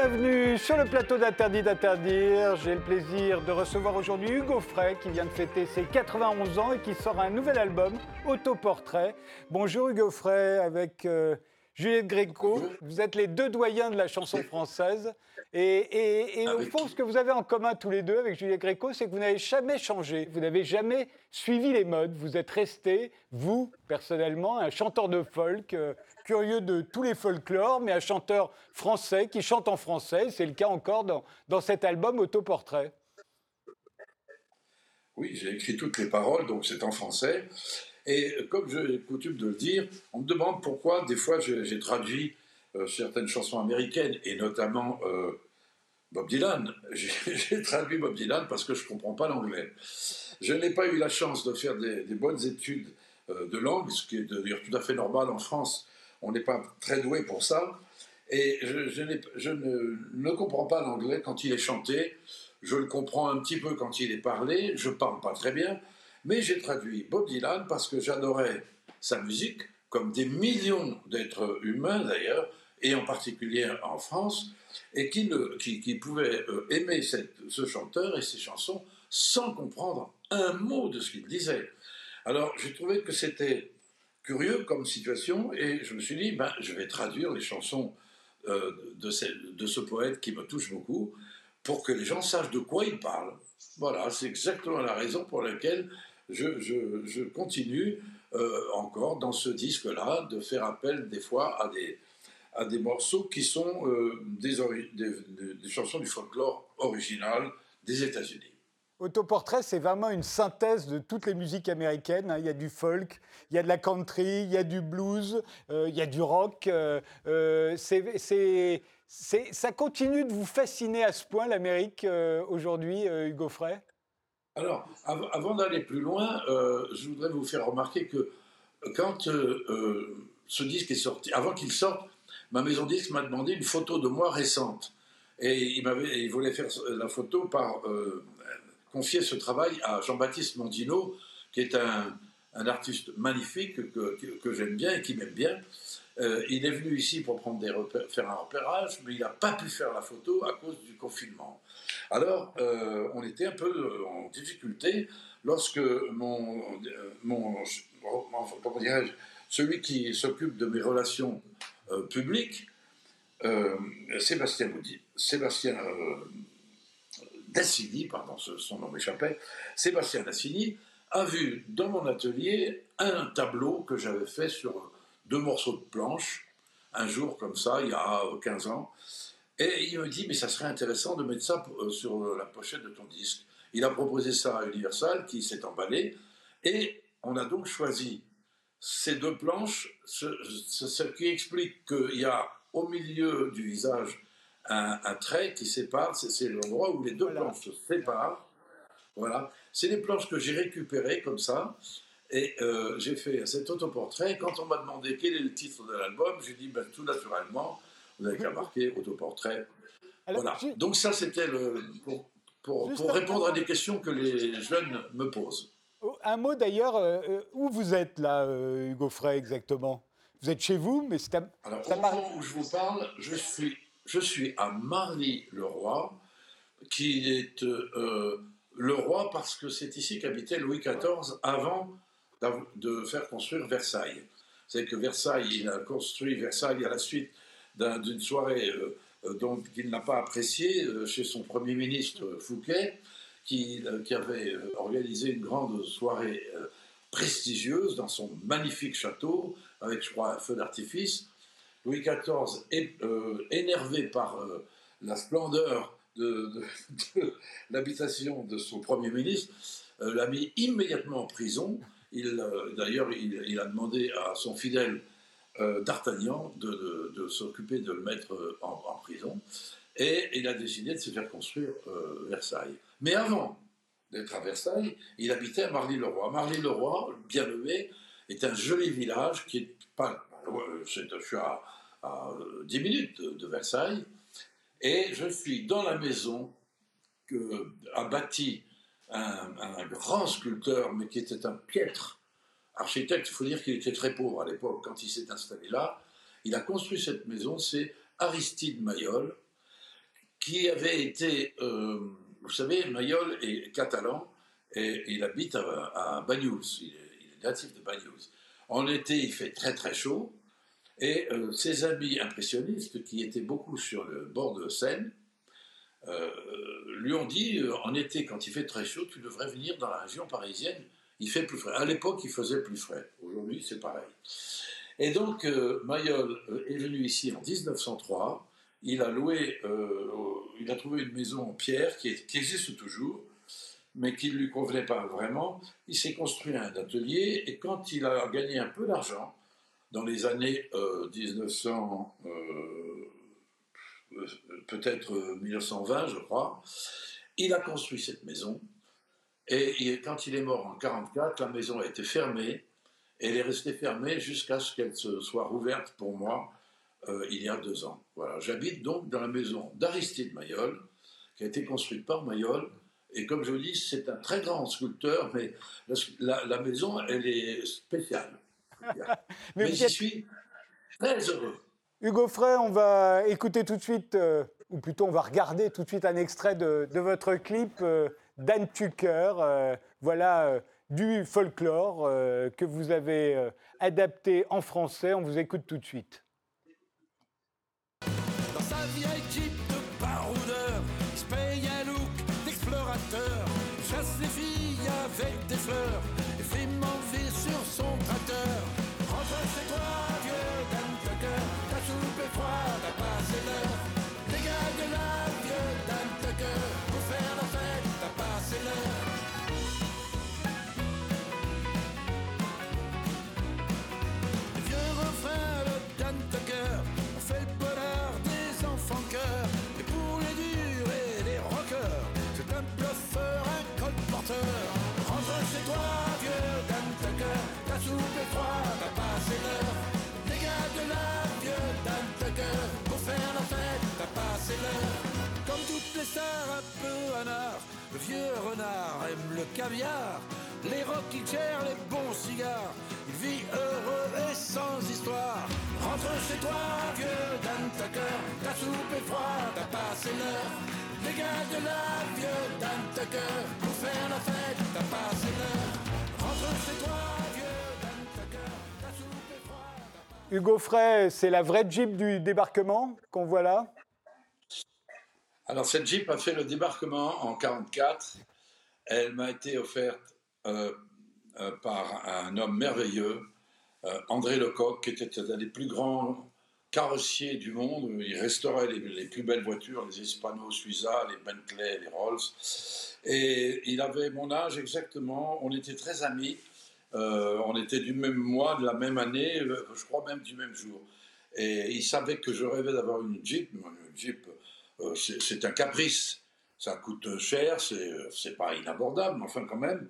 Bienvenue sur le plateau d'Interdit d'interdire. J'ai le plaisir de recevoir aujourd'hui Hugo Frey qui vient de fêter ses 91 ans et qui sort un nouvel album, Autoportrait. Bonjour Hugo Frey avec euh, Juliette Gréco. Vous êtes les deux doyens de la chanson française. Et, au fond, ce que vous avez en commun tous les deux avec Juliette Gréco, c'est que vous n'avez jamais changé. Vous n'avez jamais suivi les modes. Vous êtes resté, vous, personnellement, un chanteur de folk. Euh, curieux de tous les folklores, mais un chanteur français qui chante en français. C'est le cas encore dans, dans cet album Autoportrait. Oui, j'ai écrit toutes les paroles, donc c'est en français. Et comme j'ai coutume de le dire, on me demande pourquoi des fois j'ai traduit euh, certaines chansons américaines, et notamment euh, Bob Dylan. J'ai traduit Bob Dylan parce que je ne comprends pas l'anglais. Je n'ai pas eu la chance de faire des, bonnes études euh, de langue, ce qui est d'ailleurs tout à fait normal en France, on n'est pas très doué pour ça. Et je, ne, comprends pas l'anglais quand il est chanté. Je le comprends un petit peu quand il est parlé. Je parle pas très bien. Mais j'ai traduit Bob Dylan parce que j'adorais sa musique, comme des millions d'êtres humains d'ailleurs, et en particulier en France, et qui, pouvaient euh, aimer ce chanteur et ses chansons sans comprendre un mot de ce qu'il disait. Alors j'ai trouvé que c'était curieux comme situation et je me suis dit, ben, je vais traduire les chansons euh, de, ce poète qui me touche beaucoup pour que les gens sachent de quoi il parle. Voilà, c'est exactement la raison pour laquelle je, je, continue euh, encore dans ce disque-là de faire appel des fois à des, à des morceaux qui sont euh, des, des, des chansons du folklore original des États-Unis. Autoportrait, c'est vraiment une synthèse de toutes les musiques américaines. Hein. Il y a du folk, il y a de la country, il y a du blues, euh, il y a du rock. Euh, euh, ça continue de vous fasciner à ce point, l'Amérique, aujourd'hui, Hugo Frey? Alors, avant d'aller plus loin, je voudrais vous faire remarquer que quand ce disque est sorti, avant qu'il sorte, ma maison disque m'a demandé une photo de moi récente. Et il, il voulait faire la photo par confier ce travail à Jean-Baptiste Mondino, qui est un, artiste magnifique que, j'aime bien et qui m'aime bien. Euh, il est venu ici pour prendre des faire un repérage, mais il n'a pas pu faire la photo à cause du confinement. Alors, euh, on était un peu euh, en difficulté lorsque mon, mon comment celui qui s'occupe de mes relations publiques, Sébastien Boudy, Sébastien Dassini, pardon, son nom m'échappait, Sébastien Dassini, a vu dans mon atelier un tableau que j'avais fait sur deux morceaux de planche, un jour comme ça, il y a 15 ans. Et il me dit, mais ça serait intéressant de mettre ça euh, sur la pochette de ton disque. Il a proposé ça à Universal, qui s'est emballé, et on a donc choisi ces deux planches, ce qui explique qu'il y a au milieu du visage un, trait qui sépare, c'est l'endroit où les deux planches se séparent. Voilà, c'est les planches que j'ai récupérées comme ça. Et euh, j'ai fait cet autoportrait. Quand on m'a demandé quel est le titre de l'album, j'ai dit ben, tout naturellement, vous n'avez qu'à marquer autoportrait. voilà. Donc ça, c'était le pour, pour, répondre à des questions que les jeunes me posent. Oh, un mot d'ailleurs, euh, euh, où vous êtes là, Hugo Frey, exactement? Vous êtes chez vous, mais c'est à... Alors, au moment où je vous parle, je suis je suis à Marly-le-Roi, qui est euh, le roi parce que c'est ici qu'habitait Louis XIV avant de faire construire Versailles. C'est que Versailles, il a construit Versailles à la suite d'une soirée euh, euh, dont il n'a pas apprécié chez son Premier ministre Fouquet, qui, qui, avait organisé une grande soirée prestigieuse dans son magnifique château, avec, je crois, un feu d'artifice. Louis XIV, euh, énervé par euh, la splendeur de, l'habitation de son Premier ministre, euh, l'a mis immédiatement en prison. D'ailleurs, il, a demandé à son fidèle D'Artagnan de, s'occuper de le mettre en, prison. Et il a décidé de se faire construire Versailles. Mais avant d'être à Versailles, il habitait à Marly-le-Roi. Marly-le-Roi, bien nommé, est un joli village qui est pas. Je suis à à 10 minutes de, Versailles, et je suis dans la maison que a bâti un, grand sculpteur, mais qui était un piètre architecte. Il faut dire qu'il était très pauvre à l'époque quand il s'est installé là. Il a construit cette maison, c'est Aristide Mayol. qui avait été, euh, vous savez, Mayol est catalan et il habite à, à Bagnous, il est, natif de Bagnous. En été, il fait très très chaud et euh, ses amis impressionnistes, qui étaient beaucoup sur le bord de Seine, euh, lui ont dit en été, quand il fait très chaud, tu devrais venir dans la région parisienne. Il fait plus frais. À l'époque, il faisait plus frais. Aujourd'hui, c'est pareil. Et donc, Mayol est venu ici en 1903 il a loué, euh, il a trouvé une maison en pierre qui, existe toujours, mais qui ne lui convenait pas vraiment. Il s'est construit un atelier et quand il a gagné un peu d'argent, dans les années 1900, euh, euh, peut-être 1920, je crois, il a construit cette maison. Et, quand il est mort en 1944, la maison a été fermée. Et elle est restée fermée jusqu'à ce qu'elle se soit rouverte pour moi euh, il y a deux ans. Voilà, j'habite donc dans la maison d'Aristide Mayol, qui a été construite par Mayol. Et comme je vous dis, c'est un très grand sculpteur, mais la, maison, elle est spéciale. mais, je suis très heureux. Hugo Frey, on va écouter tout de suite, euh, ou plutôt on va regarder tout de suite un extrait de, votre clip euh, Dan Tucker. voilà du folklore que vous avez adapté en français. On vous écoute tout de suite. et fait manger Stars un peu art le vieux renard aime le caviar. Les rockichers, les bons cigares. Il vit heureux et sans histoire. Rentre chez toi, vieux Dan Tucker. Ta soupe est froide, t'as passé l'heure. Dégage de là, vieux Dan Tucker. Pour faire la fête, t'as passé l'heure. Rentre chez toi, vieux Dan Tucker. Ta soupe est froide. Hugo Frey, c'est la vraie Jeep du débarquement qu'on voit là? Alors, cette Jeep a fait le débarquement en 1944. Elle m'a été offerte euh, euh, par un homme merveilleux, euh, André Lecoq, qui était un des plus grands carrossiers du monde. Il restaurait les, plus belles voitures, les Hispano Suiza, les Bentley, les Rolls. Et il avait mon âge exactement. On était très amis. on était du même mois, de la même année, je crois même du même jour. Et il savait que je rêvais d'avoir une Jeep. Une Jeep, c'est un caprice. Ça coûte cher, c'est pas inabordable, mais enfin quand même.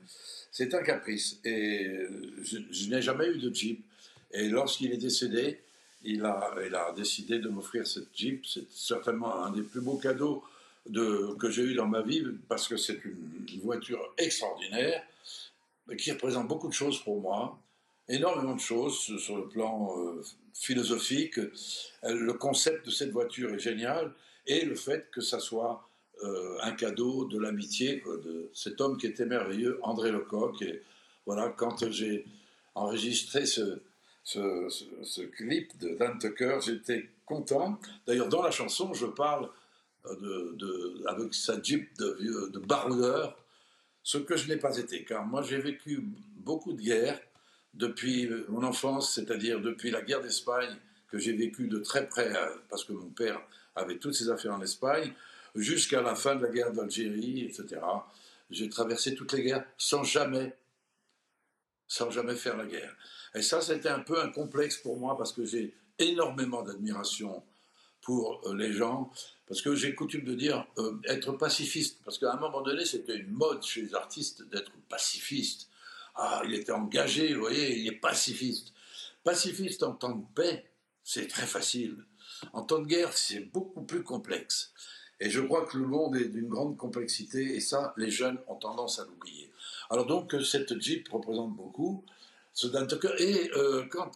C'est un caprice. Et je, n'ai jamais eu de Jeep. Et lorsqu'il est décédé, il a, décidé de m'offrir cette Jeep. C'est certainement un des plus beaux cadeaux de, que j'ai eu dans ma vie, parce que c'est une, voiture extraordinaire, qui représente beaucoup de choses pour moi, énormément de choses sur le plan euh, philosophique. Le concept de cette voiture est génial, et le fait que ça soit euh, un cadeau de l'amitié de cet homme qui était merveilleux, André Lecoq. Et voilà, quand j'ai enregistré ce, clip de Dan Tucker, j'étais content. D'ailleurs, dans la chanson, je parle euh, avec sa jeep de, de baroudeur, ce que je n'ai pas été, car moi j'ai vécu beaucoup de guerres depuis mon enfance, c'est-à-dire depuis la guerre d'Espagne, que j'ai vécu de très près, euh, parce que mon père avait toutes ses affaires en Espagne, jusqu'à la fin de la guerre d'Algérie, etc. J'ai traversé toutes les guerres sans jamais, sans jamais faire la guerre. Et ça, c'était un peu un complexe pour moi parce que j'ai énormément d'admiration pour euh, les gens, parce que j'ai coutume de dire euh, être pacifiste, parce qu'à un moment donné, c'était une mode chez les artistes d'être pacifiste. Ah, il était engagé, vous voyez, il est pacifiste. Pacifiste en temps de paix, c'est très facile. En temps de guerre, c'est beaucoup plus complexe. Et je crois que le monde est d'une grande complexité et ça, les jeunes ont tendance à l'oublier. Alors donc, euh, cette Jeep représente beaucoup. Ce et euh, quand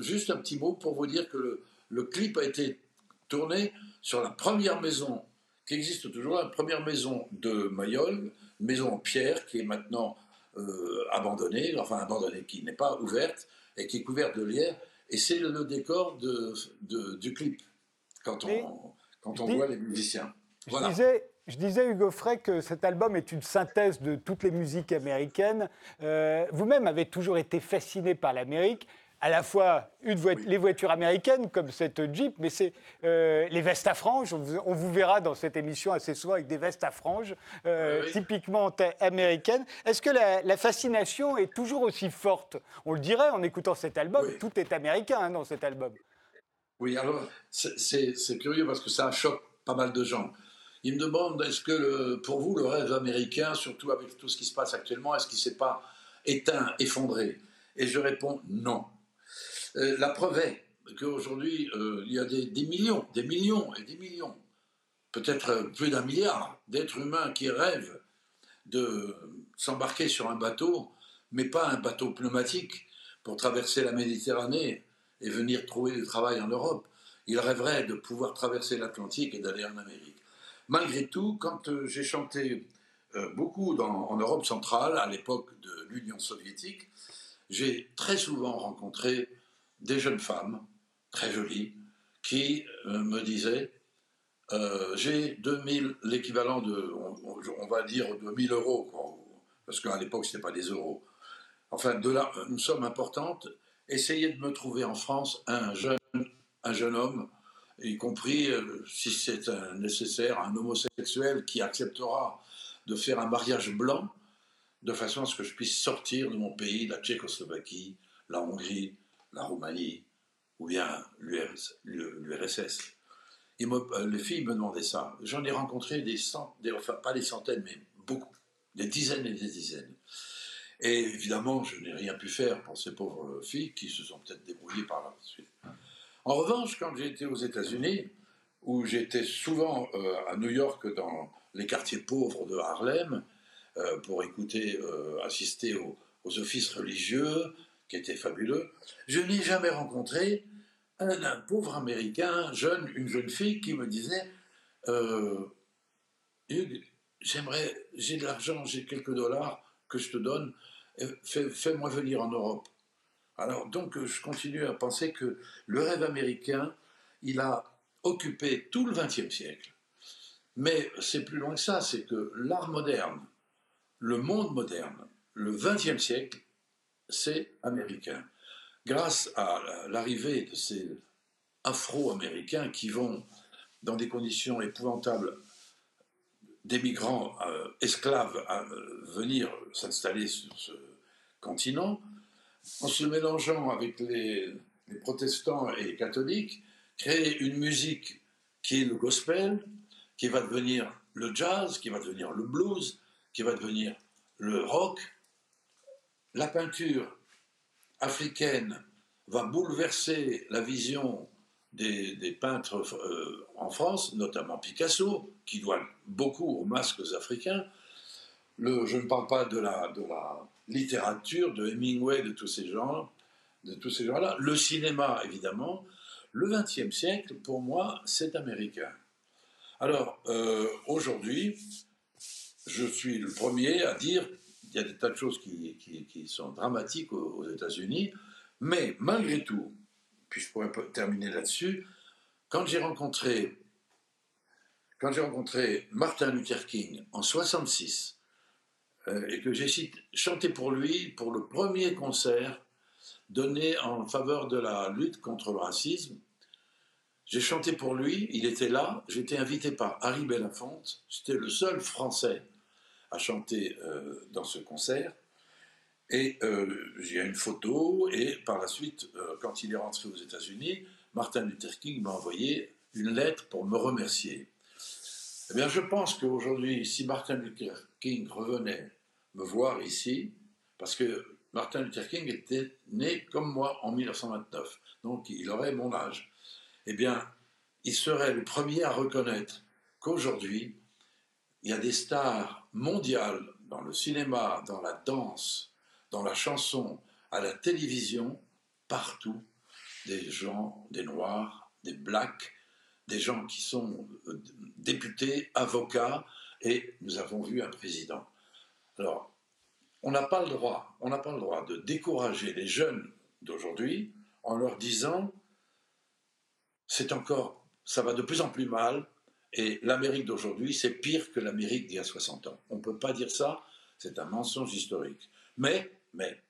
juste un petit mot pour vous dire que le, clip a été tourné sur la première maison qui existe toujours, la première maison de Mayol, maison en pierre qui est maintenant euh, abandonnée, enfin abandonnée, qui n'est pas ouverte et qui est couverte de lierre. Et c'est le, décor de, du clip quand on, quand on voit les musiciens. Voilà. Je disais, je disais, Hugo Frey, que cet album est une synthèse de toutes les musiques américaines. Euh, vous-même avez toujours été fasciné par l'Amérique à la fois une les voitures américaines comme cette Jeep, mais c'est euh, les vestes à franges. On vous, verra dans cette émission assez souvent avec des vestes à franges, euh, typiquement américaines. Est-ce que la, fascination est toujours aussi forte? On le dirait en écoutant cet album, tout est américain hein, dans cet album. Oui, alors c'est curieux parce que ça choque pas mal de gens. Ils me demandent est-ce que pour vous le rêve américain, surtout avec tout ce qui se passe actuellement, est-ce qu'il ne s'est pas éteint, effondré? Et je réponds non euh, la preuve est qu'aujourd'hui, euh, il y a des, millions, des millions et des millions, peut-être plus d'un milliard d'êtres humains qui rêvent de s'embarquer sur un bateau, mais pas un bateau pneumatique, pour traverser la Méditerranée et venir trouver du travail en Europe. Ils rêveraient de pouvoir traverser l'Atlantique et d'aller en Amérique. Malgré tout, quand euh, j'ai chanté beaucoup en Europe centrale, à l'époque de l'Union soviétique, j'ai très souvent rencontré des jeunes femmes, très jolies, qui euh, me disaient euh, J'ai 2000, l'équivalent de, on, va dire, de 1000 euros, parce qu'à l'époque, ce n'était pas des euros. Enfin, de là, une somme importante. Essayez de me trouver en France un jeune, un jeune homme, y compris, euh, si c'est nécessaire, un homosexuel qui acceptera de faire un mariage blanc, de façon à ce que je puisse sortir de mon pays, la Tchécoslovaquie, la Hongrie, la Roumanie ou bien l'URSS. Euh, les filles me demandaient ça. J'en ai rencontré des centaines, enfin pas des centaines, mais beaucoup, des dizaines et des dizaines. Et évidemment, je n'ai rien pu faire pour ces pauvres filles qui se sont peut-être débrouillées par la suite. En revanche, quand j'ai été aux États-Unis, où j'étais souvent euh, à New York dans les quartiers pauvres de Harlem, euh, pour écouter, assister aux, offices religieux, qui était fabuleux. Je n'ai jamais rencontré un, pauvre Américain, jeune, une jeune fille qui me disait euh, j'aimerais, j'ai de l'argent, j'ai quelques dollars que je te donne, euh, fais-moi venir en Europe. Alors donc je continue à penser que le rêve américain, il a occupé tout le XXe siècle. Mais c'est plus loin que ça, c'est que l'art moderne, le monde moderne, le XXe siècle, c'est américain. Grâce à l'arrivée de ces Afro-Américains qui vont, dans des conditions épouvantables, des migrants euh, esclaves à euh, venir s'installer sur ce continent, en se mélangeant avec les, protestants et catholiques, créer une musique qui est le gospel, qui va devenir le jazz, qui va devenir le blues, qui va devenir le rock, la peinture africaine va bouleverser la vision des, peintres euh, en France, notamment Picasso, qui doit beaucoup aux masques africains. je ne parle pas de la, littérature, de Hemingway, de tous ces gens, de tous ces gens-là. Le cinéma, évidemment. Le XXe siècle, pour moi, c'est américain. Alors, euh, aujourd'hui, je suis le premier à dire y a des tas de choses qui, sont dramatiques aux, États-Unis, mais malgré tout, puis je pourrais terminer là-dessus, quand j'ai rencontré, Martin Luther King en 66, euh, et que j'ai chanté pour lui pour le premier concert donné en faveur de la lutte contre le racisme, j'ai chanté pour lui, il était là, j'étais invité par Harry Belafonte, j'étais le seul Français a chanté euh, dans ce concert. Et euh, une photo, et par la suite, euh, quand il est rentré aux États-Unis, Martin Luther King m'a envoyé une lettre pour me remercier. Eh bien, je pense qu'aujourd'hui, si Martin Luther King revenait me voir ici, parce que Martin Luther King était né comme moi en 1929, donc il aurait mon âge, eh bien, il serait le premier à reconnaître qu'aujourd'hui, il y a des stars mondiales dans le cinéma, dans la danse, dans la chanson, à la télévision, partout, des gens, des noirs, des blacks, des gens qui sont euh, députés, avocats, et nous avons vu un président. Alors, on n'a pas le droit, on n'a pas le droit de décourager les jeunes d'aujourd'hui en leur disant c'est encore, ça va de plus en plus mal, et l'Amérique d'aujourd'hui, c'est pire que l'Amérique d'il y a 60 ans. On ne peut pas dire ça, c'est un mensonge historique. Mais, mais,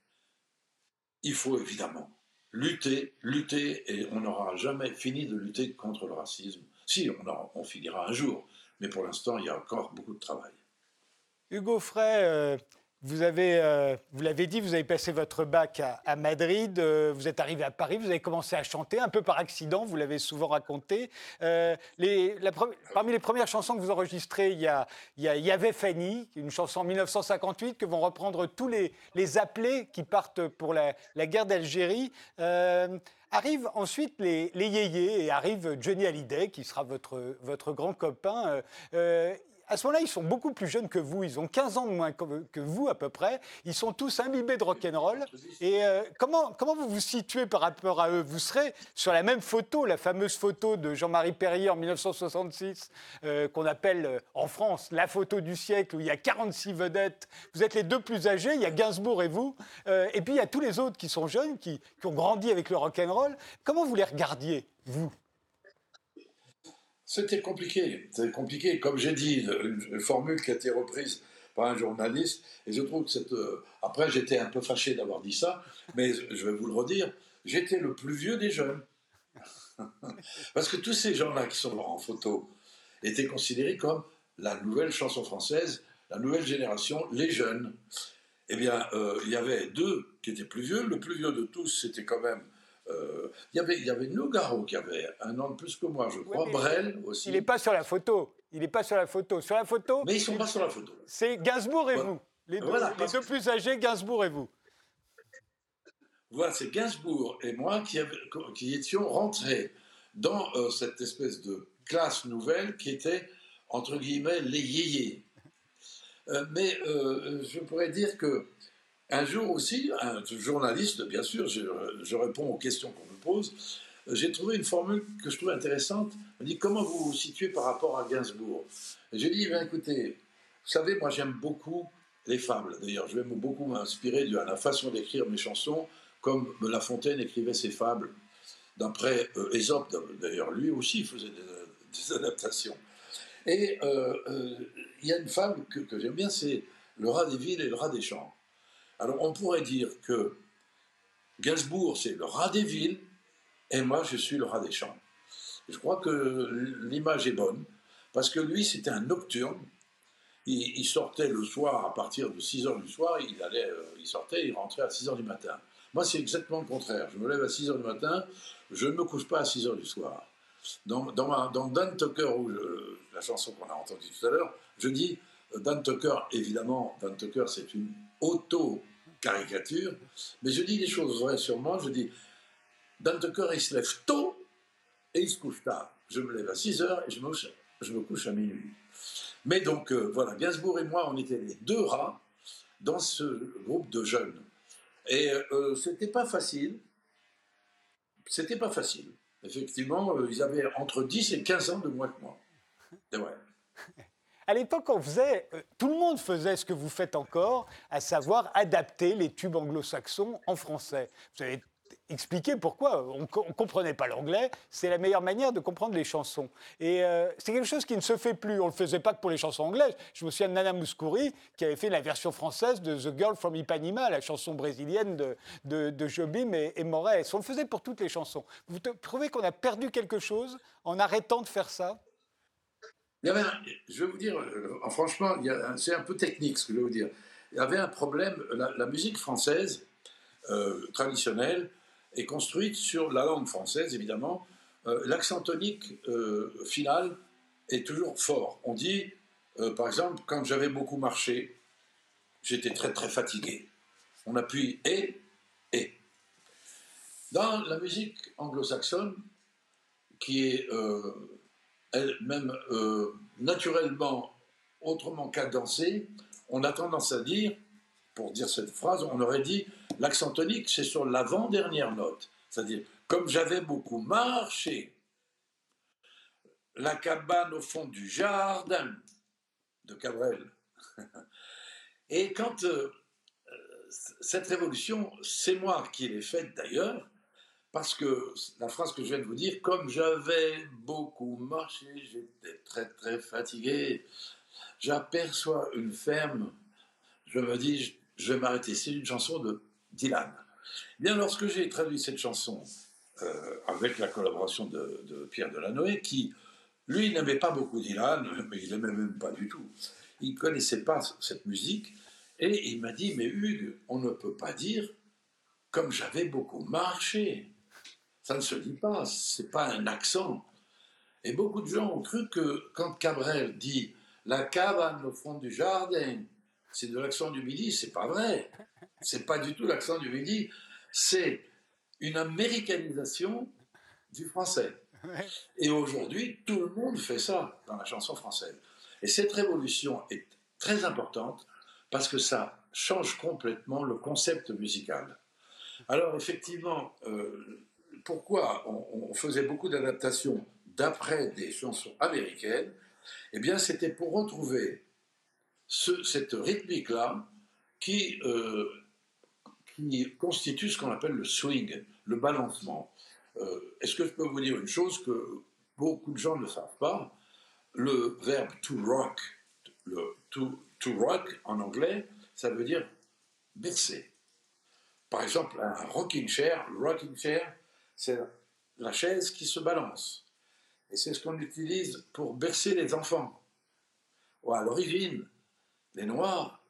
il faut évidemment lutter, lutter, et on n'aura jamais fini de lutter contre le racisme. Si, on, on finira un jour, mais pour l'instant, il y a encore beaucoup de travail. Hugo Frey, euh, vous avez, euh, vous l'avez dit, vous avez passé votre bac à, Madrid, euh, vous êtes arrivé à Paris, vous avez commencé à chanter un peu par accident, vous l'avez souvent raconté. Les, parmi les premières chansons que vous enregistrez, il y, a, il y, avait Fanny, une chanson en 1958 que vont reprendre tous les, les appelés qui partent pour la, guerre d'Algérie. Arrivent ensuite les, les yéyés et arrive Johnny Hallyday, qui sera votre, votre grand copain. Euh, euh, à ce moment-là, ils sont beaucoup plus jeunes que vous. Ils ont 15 ans de moins que vous, à peu près. Ils sont tous imbibés de rock'n'roll. Et euh, comment, comment vous vous situez par rapport à eux? Vous serez sur la même photo, la fameuse photo de Jean-Marie Perrier en 1966, euh, qu'on appelle euh, en France la photo du siècle, où il y a 46 vedettes. Vous êtes les deux plus âgés. Il y a Gainsbourg et vous. et puis, il y a tous les autres qui sont jeunes, qui, qui ont grandi avec le rock'n'roll. Comment vous les regardiez, vous? C'était compliqué. C'était compliqué. Comme j'ai dit, une, formule qui a été reprise par un journaliste. Et je trouve que cette. Euh, après, j'étais un peu fâché d'avoir dit ça, mais je vais vous le redire. J'étais le plus vieux des jeunes. Parce que tous ces gens-là qui sont en photo étaient considérés comme la nouvelle chanson française, la nouvelle génération, les jeunes. Eh bien, euh, il y avait deux qui étaient plus vieux. Le plus vieux de tous, c'était quand même euh, il y avait, il y avait Nogaro qui avait un an de plus que moi, je crois. Brel aussi. Il n'est pas sur la photo. Il n'est pas sur la photo. Sur la photo. Mais ils sont pas sur la photo. C'est Gainsbourg et vous. Les deux, les deux plus âgés, Gainsbourg et vous. Voilà, c'est Gainsbourg et moi qui, qui étions rentrés dans euh, cette espèce de classe nouvelle qui était, entre guillemets, les yéyés. Euh, mais je pourrais dire que un jour aussi, un journaliste, bien sûr, je, réponds aux questions qu'on me pose, j'ai trouvé une formule que je trouve intéressante. On dit comment vous vous situez par rapport à Gainsbourg? J'ai dit, ben, écoutez, vous savez, moi j'aime beaucoup les fables. D'ailleurs, je vais beaucoup m'inspirer de la façon d'écrire mes chansons, comme La Fontaine écrivait ses fables. D'après euh, Ésope, d'ailleurs, lui aussi faisait des, adaptations. Et euh, euh, il y a une fable que j'aime bien, c'est Le rat des villes et le rat des champs. Alors on pourrait dire que Gainsbourg, c'est le rat des villes, et moi, je suis le rat des champs. Je crois que l'image est bonne, parce que lui, c'était un nocturne. Il, sortait le soir à partir de 6 heures du soir, il, allait, euh, il sortait, il rentrait à 6 heures du matin. Moi, c'est exactement le contraire. Je me lève à 6 heures du matin, je ne me couche pas à 6 heures du soir. Dans, Dan Tucker, la chanson qu'on a entendue tout à l'heure, je dis Dan Tucker, évidemment, Dan Tucker, c'est une auto-caricature, mais je dis des choses vraies sur moi. Je dis, Dan Tucker, il se lève tôt et il se couche tard. Je me lève à 6 heures et je me, je me couche à minuit. Mais donc, euh, voilà, Gainsbourg et moi, on était les deux rats dans ce groupe de jeunes. Et euh, c'était pas facile. C'était pas facile. Effectivement, euh, ils avaient entre 10 et 15 ans de moins que moi. C'est vrai. À l'époque, euh, tout le monde faisait ce que vous faites encore, à savoir adapter les tubes anglo-saxons en français. Vous avez expliqué pourquoi on ne comprenait pas l'anglais, c'est la meilleure manière de comprendre les chansons. Et euh, c'est quelque chose qui ne se fait plus. On ne le faisait pas que pour les chansons anglaises. Je me souviens de Nana Mouskouri qui avait fait la version française de The Girl from Ipanema, la chanson brésilienne de, Jobim et, et On le faisait pour toutes les chansons. Vous trouvez qu'on a perdu quelque chose en arrêtant de faire ça? Je vais vous dire, euh, franchement, c'est un peu technique ce que je vais vous dire. Il y avait un problème, la, musique française euh, traditionnelle est construite sur la langue française, évidemment. Euh, l'accent tonique final est toujours fort. On dit, par exemple, quand j'avais beaucoup marché, j'étais très très fatigué. On appuie et, et. Dans la musique anglo-saxonne, qui est même euh, naturellement, autrement cadencée, on a tendance à dire, pour dire cette phrase, on aurait dit l'accent tonique, c'est sur l'avant-dernière note. C'est-à-dire, comme j'avais beaucoup marché, La cabane au fond du jardin de Cabrel. Et quand euh, cette révolution, c'est moi qui l'ai faite d'ailleurs, parce que la phrase que je viens de vous dire, comme j'avais beaucoup marché, j'étais très très fatigué, j'aperçois une ferme, je me dis, je vais m'arrêter. C'est une chanson de Dylan. Bien, lorsque j'ai traduit cette chanson euh, avec la collaboration de, de Pierre Delanoë, qui, lui, n'aimait pas beaucoup Dylan, mais il n'aimait même pas du tout. Il ne connaissait pas cette musique, et il m'a dit, mais Hugues, on ne peut pas dire comme j'avais beaucoup marché. Ça ne se dit pas, c'est pas un accent. Et beaucoup de gens ont cru que quand Cabrel dit la cabane au fond du jardin, c'est de l'accent du midi, c'est pas vrai. C'est pas du tout l'accent du midi, c'est une américanisation du français. Et aujourd'hui, tout le monde fait ça dans la chanson française. Et cette révolution est très importante parce que ça change complètement le concept musical. Alors effectivement, euh, pourquoi on, faisait beaucoup d'adaptations d'après des chansons américaines Eh bien, c'était pour retrouver cette rythmique-là qui, euh, constitue ce qu'on appelle le swing, le balancement. Euh, est-ce que je peux vous dire une chose que beaucoup de gens ne savent pas? Le verbe to rock, to, to rock en anglais, ça veut dire bercer. Par exemple, un rocking chair, rocking chair, c'est la chaise qui se balance. Et c'est ce qu'on utilise pour bercer les enfants. à l'origine, les Noirs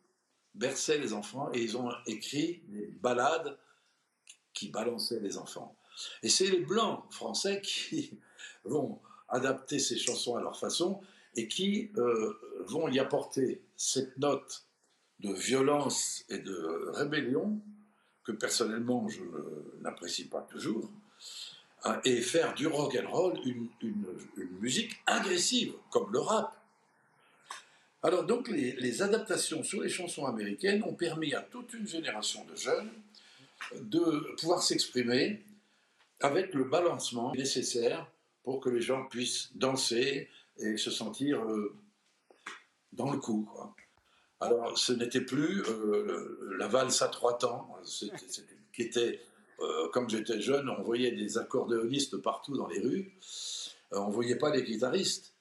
berçaient les enfants et ils ont écrit des ballades qui balançaient les enfants. Et c'est les Blancs français qui vont adapter ces chansons à leur façon et qui euh, vont y apporter cette note de violence et de rébellion que personnellement je n'apprécie pas toujours, et faire du rock and roll une, musique agressive comme le rap. Alors donc les, les, adaptations sur les chansons américaines ont permis à toute une génération de jeunes de pouvoir s'exprimer avec le balancement nécessaire pour que les gens puissent danser et se sentir euh, dans le coup. Alors, ce n'était plus euh, la valse à trois temps, qui était, euh, comme j'étais jeune, on voyait des accordéonistes partout dans les rues, on ne voyait pas les guitaristes.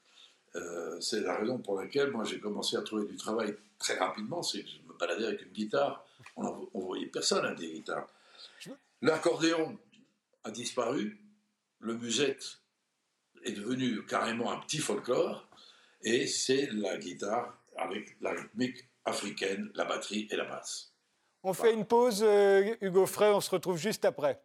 c'est la raison pour laquelle moi j'ai commencé à trouver du travail très rapidement, c'est que je me baladais avec une guitare, on ne voyait personne avec des guitares. L'accordéon a disparu, le musette est devenu carrément un petit folklore, et c'est la guitare avec la rythmique africaine, la batterie et la basse. On fait une pause, euh, Hugo Frey, on se retrouve juste après.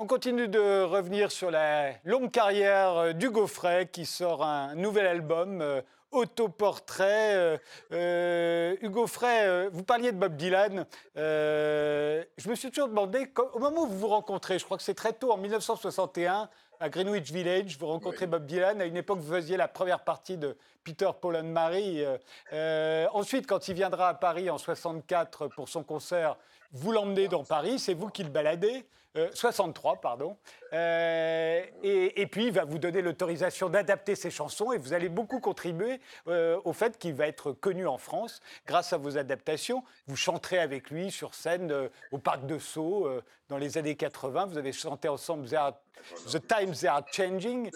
On continue de revenir sur la longue carrière euh, d'Hugo Frey qui sort un nouvel album, euh, Autoportrait. Euh, Hugo Frey, vous parliez de Bob Dylan. je me suis toujours demandé, au moment où vous vous rencontrez, je crois que c'est très tôt, en 1961, à Greenwich Village, vous rencontrez Bob Dylan. À une époque, vous faisiez la première partie de Peter, Paul and Mary. ensuite, quand il viendra à Paris en 64 pour son concert, vous l'emmenez dans Paris, c'est vous qui le baladez. 63, euh, pardon. Euh, et, puis, il va vous donner l'autorisation d'adapter ses chansons et vous allez beaucoup contribuer euh, au fait qu'il va être connu en France grâce à vos adaptations. Vous chanterez avec lui sur scène au Parc de Sceaux dans les années 80. Vous avez chanté ensemble The Times Are Changing.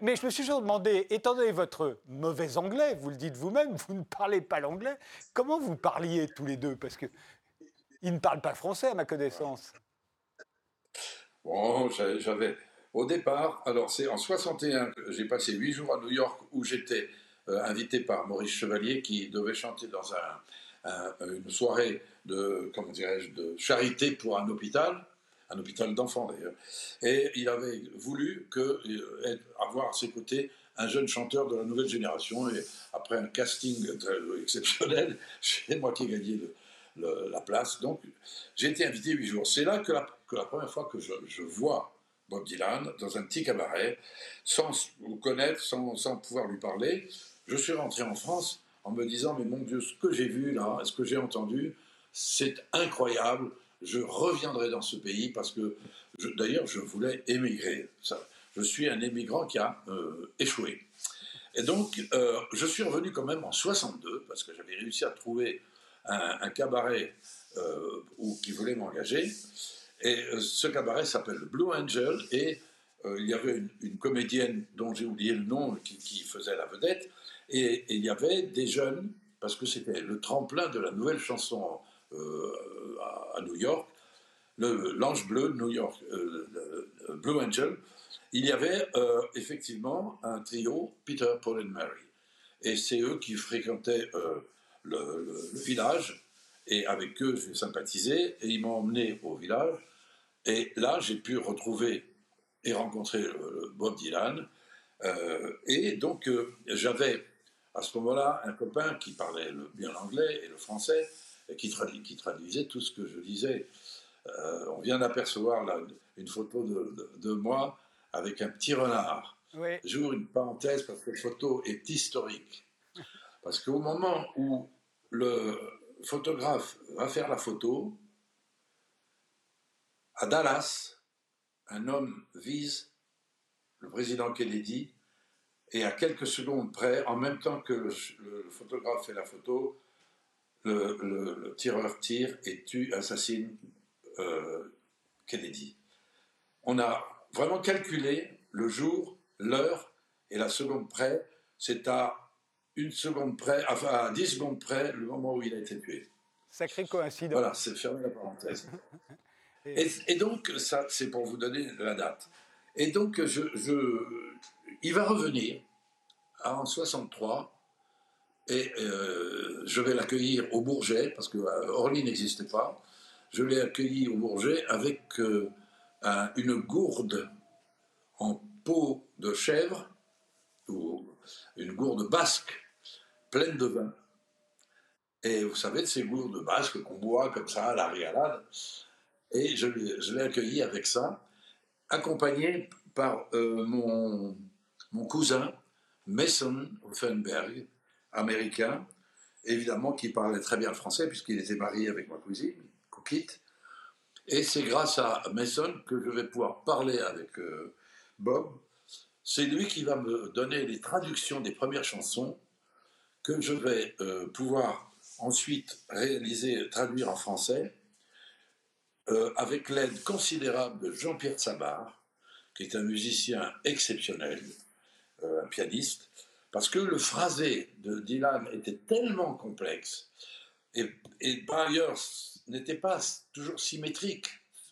mais je me suis toujours demandé, étant donné votre mauvais anglais, vous le dites vous-même, vous ne parlez pas l'anglais, comment vous parliez tous les deux? Parce que il ne parle pas français à ma connaissance. Bon, j'avais. Au départ, alors c'est en 61 que j'ai passé huit jours à New York où j'étais euh, invité par Maurice Chevalier qui devait chanter dans une soirée de, comment dirais-je, de charité pour un hôpital, un hôpital d'enfants d'ailleurs. Et il avait voulu euh, avoir à ses côtés un jeune chanteur de la nouvelle génération. Et après un casting exceptionnel, c'est moi qui ai gagné la place. Donc j'ai été invité huit jours. C'est là que la, première fois que je, vois Bob Dylan dans un petit cabaret, sans vous connaître, sans pouvoir lui parler. Je suis rentré en France en me disant, mais mon Dieu, ce que j'ai vu là, ce que j'ai entendu, c'est incroyable. Je reviendrai dans ce pays parce que, d'ailleurs, je voulais émigrer. Je suis un émigrant qui a euh, échoué. Et donc, euh, je suis revenu quand même en 62 parce que j'avais réussi à trouver un, cabaret euh, où, qui voulait m'engager. Et ce cabaret s'appelle Blue Angel et il y avait une, comédienne dont j'ai oublié le nom qui, faisait la vedette. Et, il y avait des jeunes, parce que c'était le tremplin de la nouvelle chanson à, New York, l'Ange Bleu New York, Blue Angel, il y avait euh, effectivement un trio, Peter, Paul et Mary. Et c'est eux qui fréquentaient euh, le, village, et avec eux, j'ai sympathisé, et ils m'ont emmené au village. Et là, j'ai pu retrouver et rencontrer euh, Bob Dylan. et donc, j'avais à ce moment-là un copain qui parlait bien l'anglais et le français, et qui, qui, traduisait tout ce que je disais. on vient d'apercevoir une photo de moi avec un petit renard. J'ouvre une parenthèse parce que la photo est historique. Parce qu'au moment où le photographe va faire la photo, à Dallas, un homme vise le président Kennedy et à quelques secondes près, en même temps que le, photographe fait la photo, le, tireur tire et tue, assassine euh, Kennedy. On a vraiment calculer le jour, l'heure et la seconde près. C'est à une seconde près, enfin à 10 secondes près, le moment où il a été tué. Sacré coïncidence. Voilà, c'est fermé la parenthèse. et, donc, ça, c'est pour vous donner la date. Et donc, je, il va revenir en 63 et euh, je vais l'accueillir au Bourget, parce que euh, Orly n'existait pas. Je l'ai accueilli au Bourget avec euh, une gourde en peau de chèvre, ou une gourde basque pleine de vin. Et vous savez, de ces gourdes basques qu'on boit comme ça à la régalade. Et je, l'ai accueilli avec ça, accompagné par mon, mon cousin Mason Offenberg, américain, évidemment qui parlait très bien le français puisqu'il était marié avec ma cousine, Cookit. Et c'est grâce à Mason que je vais pouvoir parler avec euh, Bob. C'est lui qui va me donner les traductions des premières chansons que je vais euh, pouvoir ensuite réaliser, traduire en français, euh, avec l'aide considérable de Jean-Pierre Sabar, qui est un musicien exceptionnel, un pianiste, parce que le phrasé de Dylan était tellement complexe, et, et par ailleurs, n'était pas toujours symétrique.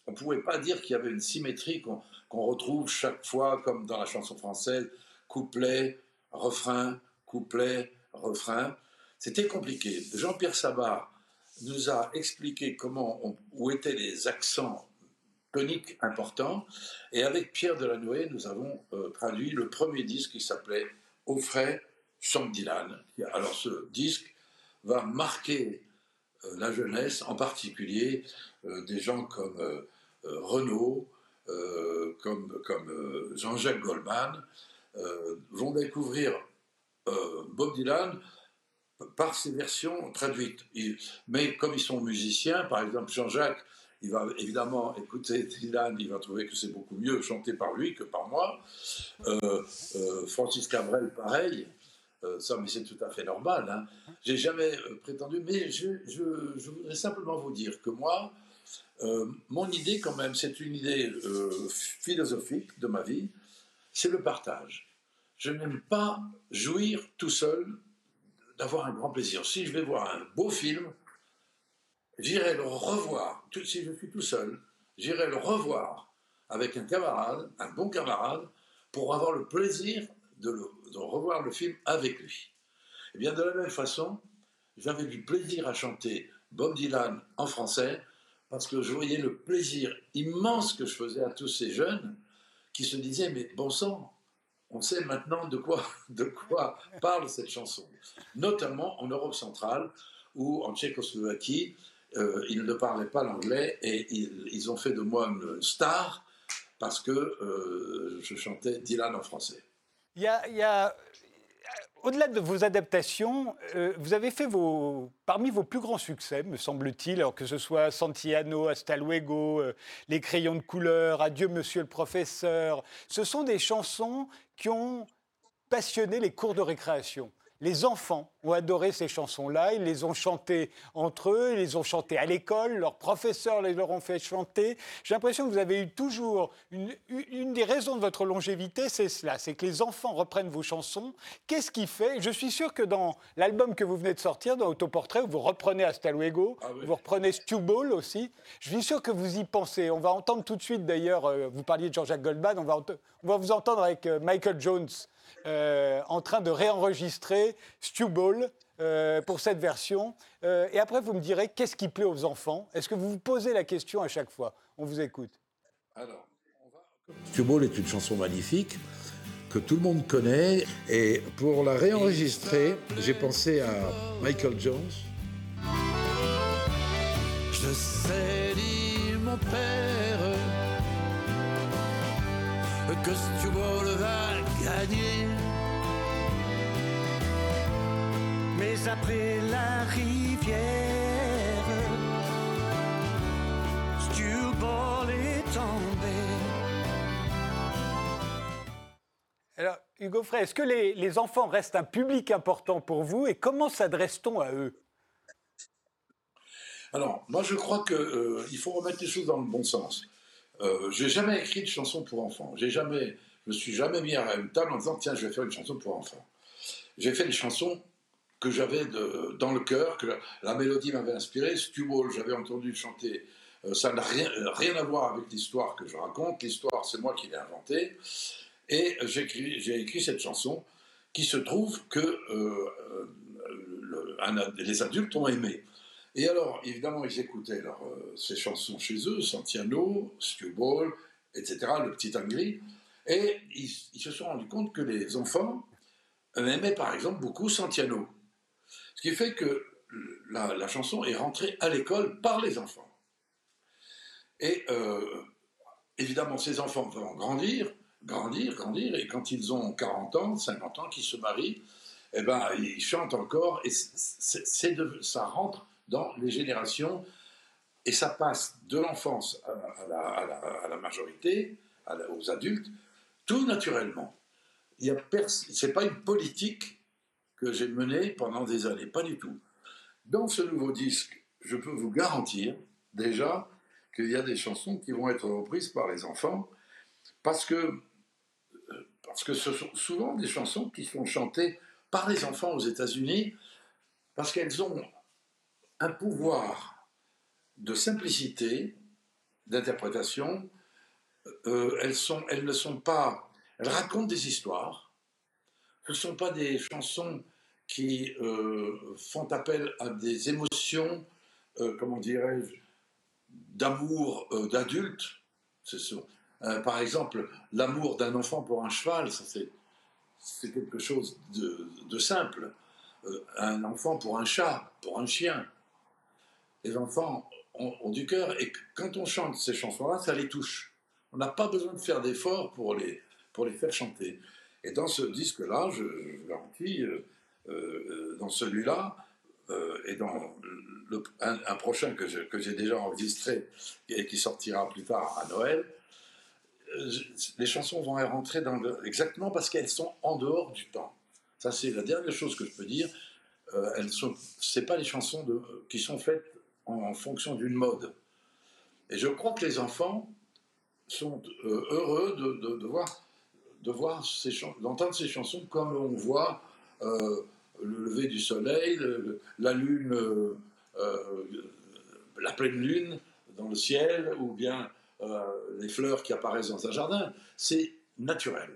On ne pouvait pas dire qu'il y avait une symétrie qu'on retrouve chaque fois, comme dans la chanson française, couplet, refrain, couplet, refrain. C'était compliqué. Jean-Pierre Sabat nous a expliqué comment où étaient les accents toniques importants. Et avec Pierre Delanoë, nous avons euh, traduit le premier disque qui s'appelait Frais, chant Dylan. Alors ce disque va marquer euh, la jeunesse, en particulier euh, des gens comme euh, Renaud, comme, comme Jean-Jacques Goldman, vont découvrir Bob Dylan par ses versions traduites. mais comme ils sont musiciens, par exemple Jean-Jacques, il va évidemment écouter Dylan, il va trouver que c'est beaucoup mieux chanté par lui que par moi. Francis Cabrel, pareil. Euh, ça, mais c'est tout à fait normal. Hein. J'ai jamais euh, prétendu, mais je, voudrais simplement vous dire que moi, euh, mon idée quand même, c'est une idée philosophique de ma vie, c'est le partage. Je n'aime pas jouir tout seul d'avoir un grand plaisir. Si je vais voir un beau film, j'irai le revoir. Si je suis tout seul, j'irai le revoir avec un camarade, un bon camarade, pour avoir le plaisir de, revoir le film avec lui. Et eh bien de la même façon, j'avais du plaisir à chanter Bob Dylan en français parce que je voyais le plaisir immense que je faisais à tous ces jeunes qui se disaient mais bon sang, on sait maintenant de quoi, de quoi parle cette chanson, notamment en Europe centrale ou en Tchécoslovaquie. Euh, ils ne parlaient pas l'anglais et ils, ont fait de moi une star parce que euh, je chantais Dylan en français. Il y a, a au-delà de vos adaptations, euh, vous avez fait vos, parmi vos plus grands succès, me semble-t-il, alors que ce soit Santiano, Hasta luego, euh, Les crayons de couleur, Adieu monsieur le professeur, ce sont des chansons qui ont passionné les cours de récréation. Les enfants ont adoré ces chansons-là, ils les ont chantées entre eux, ils les ont chantées à l'école, leurs professeurs les leur ont fait chanter. J'ai l'impression que vous avez eu toujours une, une des raisons de votre longévité, c'est cela, c'est que les enfants reprennent vos chansons. Qu'est-ce qui fait Je suis sûr que dans l'album que vous venez de sortir, dans Autoportrait, où vous reprenez Hasta Luego, Ah oui. vous reprenez Stu Ball aussi, je suis sûr que vous y pensez. On va entendre tout de suite d'ailleurs, euh, vous parliez de Jean-Jacques Goldman, on va, ent- on va vous entendre avec euh, Michael Jones euh, en train de réenregistrer Stu Ball euh, pour cette version. Euh, et après, vous me direz qu'est-ce qui plaît aux enfants? Est-ce que vous vous posez la question à chaque fois? On vous écoute. Alors, Cuball est une chanson magnifique que tout le monde connaît. Et pour la réenregistrer, j'ai pensé à Michael Jones. Je sais, dit mon père, que Stubble va gagner. Mais après la rivière, Stubble est tombé. Alors, Hugo Frey, est-ce que les, les enfants restent un public important pour vous et comment s'adresse-t-on à eux? Alors, moi, je crois qu'il faut remettre les choses dans le bon sens. Euh, j'ai jamais écrit de chanson pour enfants. J'ai jamais, je me suis jamais mis à une table en disant tiens, je vais faire une chanson pour enfants. J'ai fait des chansons que j'avais dans le cœur, que la, mélodie m'avait inspiré. Stu Ball, j'avais entendu chanter. Euh, ça n'a rien, rien à voir avec l'histoire que je raconte. L'histoire, c'est moi qui l'ai inventée. Et j'ai écrit, cette chanson qui se trouve que euh, euh, les adultes ont aimé. Et alors, évidemment, ils écoutaient leur, euh, ces chansons chez eux, Santiano, Stu Ball, etc., le petit Angry, et ils, se sont rendus compte que les enfants aimaient par exemple beaucoup Santiano. Ce qui fait que la, chanson est rentrée à l'école par les enfants. Et euh, évidemment, ces enfants vont grandir, grandir, grandir, et quand ils ont 40 ans, 50 ans, qu'ils se marient, eh ben, ils chantent encore, et ça rentre dans les générations, et ça passe de l'enfance à, la, majorité, aux adultes, tout naturellement. Pers- c'est pas une politique que j'ai menée pendant des années, pas du tout. Dans ce nouveau disque, je peux vous garantir déjà qu'il y a des chansons qui vont être reprises par les enfants, parce que, euh, parce que ce sont souvent des chansons qui sont chantées par les enfants aux États-Unis, parce qu'elles ont un pouvoir de simplicité, d'interprétation. Euh, elles, ne sont pas. Elles racontent des histoires. Ce ne sont pas des chansons qui euh, font appel à des émotions, euh, comment dirais-je, d'amour d'adulte. Par exemple, l'amour d'un enfant pour un cheval, c'est, quelque chose de, simple. Un enfant pour un chat, pour un chien. Les enfants ont du cœur et quand on chante ces chansons-là, ça les touche. On n'a pas besoin de faire d'efforts pour les, pour les faire chanter. Et dans ce disque-là, je, je garantis, euh, euh, dans celui-là, euh, et dans un, prochain que, j'ai déjà enregistré et qui sortira plus tard à Noël, les chansons vont rentrer dans le, exactement parce qu'elles sont en dehors du temps. Ça, c'est la dernière chose que je peux dire. Elles sont, pas les chansons qui sont faites en fonction d'une mode. Et je crois que les enfants sont euh, heureux de, de- de voir, de voir ces d'entendre ces chansons comme on voit euh, le lever du soleil, le- le- la lune, euh, la pleine lune dans le ciel, ou bien les fleurs qui apparaissent dans un jardin. C'est naturel.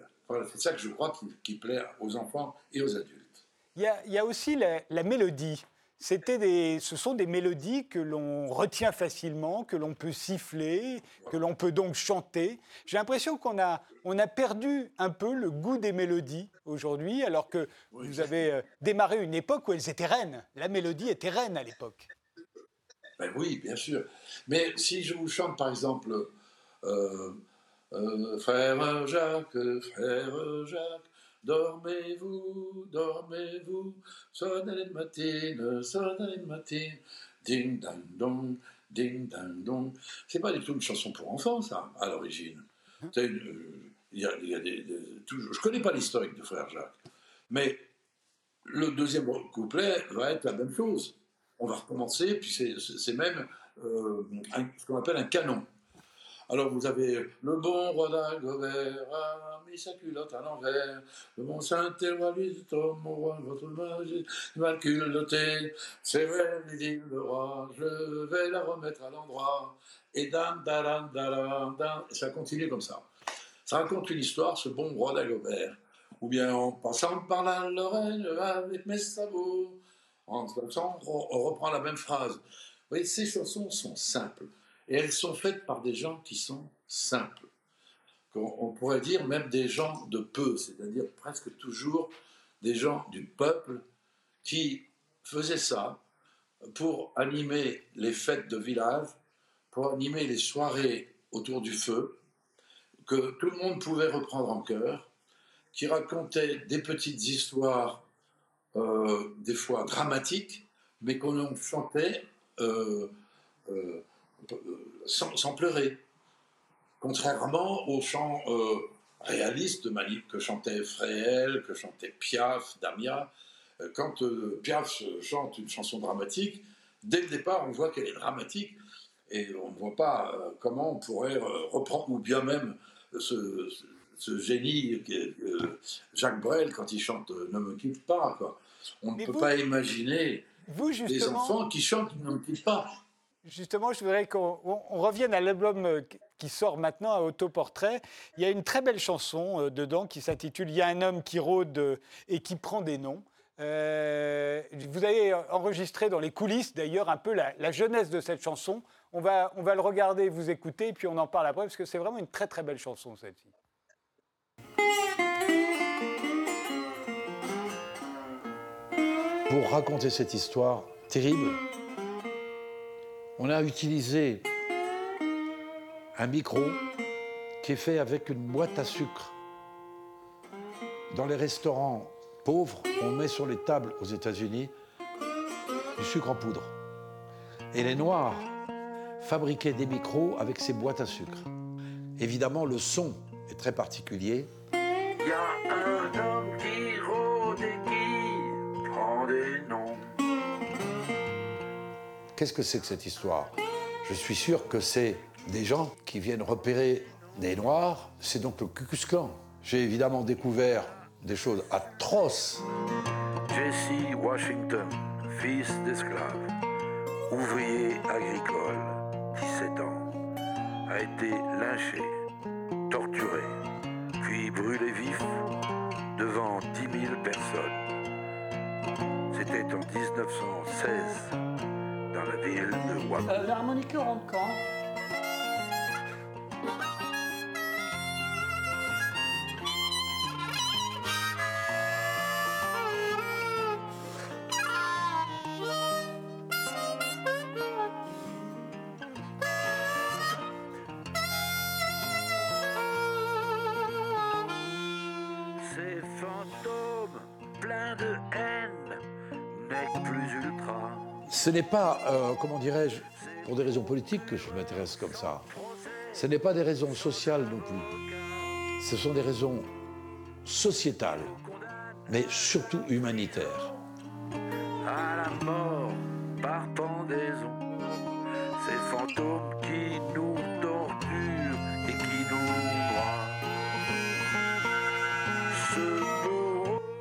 C'est ça que je crois qui, plaît aux enfants et aux adultes. Il y a, il y a aussi la mélodie. C'était des, ce sont des mélodies que l'on retient facilement, que l'on peut siffler, que l'on peut donc chanter. J'ai l'impression qu'on a, on a perdu un peu le goût des mélodies aujourd'hui, alors que Oui. vous avez euh, démarré une époque où elles étaient reines. La mélodie était reine à l'époque. Ben oui, bien sûr. Mais si je vous chante, par exemple, euh, Euh, frère Jacques, frère Jacques, dormez-vous, dormez-vous, sonnez les matines, sonnez les matines, ding dang dong, ding dang dong. C'est pas du tout une chanson pour enfants, ça, à l'origine. Une- il y a- il y a des- des- toujours- je connais pas l'historique de frère Jacques, mais le deuxième couplet va être la même chose. On va recommencer, puis c'est- même euh, un- ce qu'on appelle un canon. Alors vous avez le bon roi d'Agobert a mis sa culotte à l'envers. Le bon dit oh, mon roi, votre majesté, mal culotté. C'est vrai, dit le roi, je vais la remettre à l'endroit. Et dan, dan, dan, dan, et ça continue comme ça. Ça raconte une histoire, ce bon roi d'Agobert. Ou bien en passant par la Lorraine avec mes sabots. En on reprend la même phrase. Vous voyez, ces chansons sont simples. Et elles sont faites par des gens qui sont simples. On pourrait dire même des gens de peu, c'est-à-dire presque toujours des gens du peuple qui faisaient ça pour animer les fêtes de village, pour animer les soirées autour du feu, que tout le monde pouvait reprendre en chœur, qui racontaient des petites histoires, euh, des fois dramatiques, mais qu'on chantait euh, euh, sans, sans pleurer. Contrairement aux chants euh, réalistes de Mali que chantait Fréhel, que chantait Piaf, Damia. Euh, Quand euh, Piaf chante une chanson dramatique, dès le départ, on voit qu'elle est dramatique et on ne voit pas euh, comment on pourrait euh, reprendre, ou bien même ce, ce- génie euh, Jacques Brel quand il chante euh, Ne me quitte pas. Quoi. On ne peut vous- pas imaginer Vous, des enfants qui chantent Ne me quitte pas. Justement, je voudrais qu'on on- on revienne à l'album euh, qui sort maintenant à Autoportrait. Il y a une très belle chanson euh, dedans qui s'intitule Il y a un homme qui rôde euh, et qui prend des noms. Vous avez enregistré dans les coulisses d'ailleurs un peu la, la jeunesse de cette chanson. On va, on va le regarder, vous écouter, puis on en parle après parce que c'est vraiment une très très belle chanson celle-ci. Pour raconter cette histoire terrible, on a utilisé un micro qui est fait avec une boîte à sucre. Dans les restaurants pauvres, on met sur les tables aux États-Unis du sucre en poudre. Et les Noirs fabriquaient des micros avec ces boîtes à sucre. Évidemment, le son est très particulier. Qu'est-ce que c'est que cette histoire? Je suis sûr que c'est des gens qui viennent repérer des Noirs. C'est donc le Ku Klux Klan. J'ai évidemment découvert des choses atroces. Jesse Washington, fils d'esclave, ouvrier agricole, 17 ans, a été lynché, torturé, puis brûlé vif devant 10 000 personnes. C'était en 1916, dans la ville de Ce n'est pas, euh, comment dirais-je, pour des raisons politiques que je m'intéresse comme ça. Ce n'est pas des raisons sociales non plus. Ce sont des raisons sociétales, mais surtout humanitaires. à la mort par pendaison. Ces fantômes qui nous torturent et qui